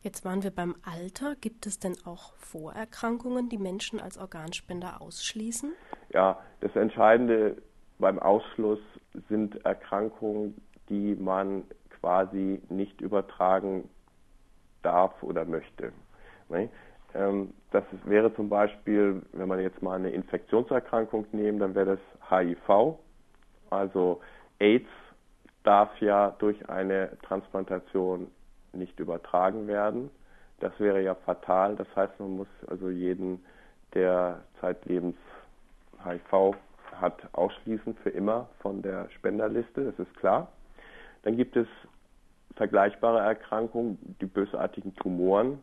Jetzt waren wir beim Alter. Gibt es denn auch Vorerkrankungen, die Menschen als Organspender ausschließen? Ja, das Entscheidende beim Ausschluss sind Erkrankungen, die man quasi nicht übertragen darf oder möchte. Ähm, das wäre zum Beispiel, wenn man jetzt mal eine Infektionserkrankung nehmen, dann wäre das HIV. Also AIDS darf ja durch eine Transplantation nicht übertragen werden. Das wäre ja fatal. Das heißt, man muss also jeden, der zeitlebens HIV hat, ausschließen für immer von der Spenderliste. Das ist klar. Dann gibt es vergleichbare Erkrankungen, die bösartigen Tumoren.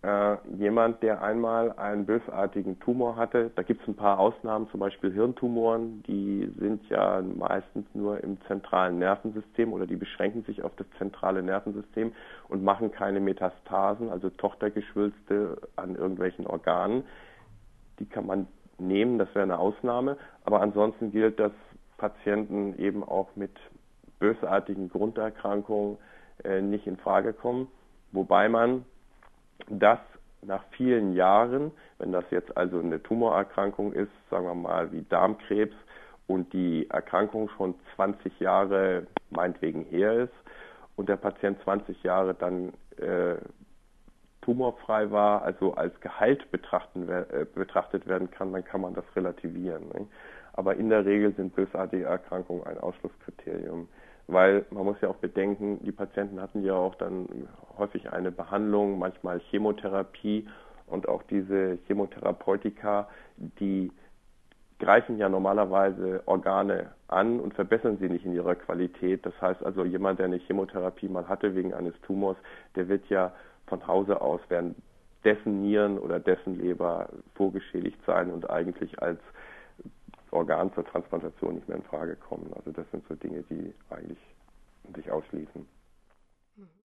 Äh, jemand, der einmal einen bösartigen Tumor hatte, da gibt es ein paar Ausnahmen, zum Beispiel Hirntumoren, die sind ja meistens nur im zentralen Nervensystem oder die beschränken sich auf das zentrale Nervensystem und machen keine Metastasen, also Tochtergeschwülste an irgendwelchen Organen. Die kann man nehmen, das wäre eine Ausnahme, aber ansonsten gilt, dass Patienten eben auch mit bösartigen Grunderkrankungen äh, nicht in Frage kommen, wobei man dass nach vielen Jahren, wenn das jetzt also eine Tumorerkrankung ist, sagen wir mal wie Darmkrebs und die Erkrankung schon 20 Jahre meinetwegen her ist und der Patient 20 Jahre dann äh, tumorfrei war, also als geheilt betrachten, äh, betrachtet werden kann, dann kann man das relativieren. Ne? Aber in der Regel sind bösartige Erkrankungen ein Ausschlusskriterium weil man muss ja auch bedenken, die Patienten hatten ja auch dann häufig eine Behandlung, manchmal Chemotherapie und auch diese Chemotherapeutika, die greifen ja normalerweise Organe an und verbessern sie nicht in ihrer Qualität. Das heißt also, jemand, der eine Chemotherapie mal hatte wegen eines Tumors, der wird ja von Hause aus, während dessen Nieren oder dessen Leber vorgeschädigt sein und eigentlich als Organ zur Transplantation nicht mehr in Frage kommen. Also das sind so Dinge, die eigentlich sich ausschließen.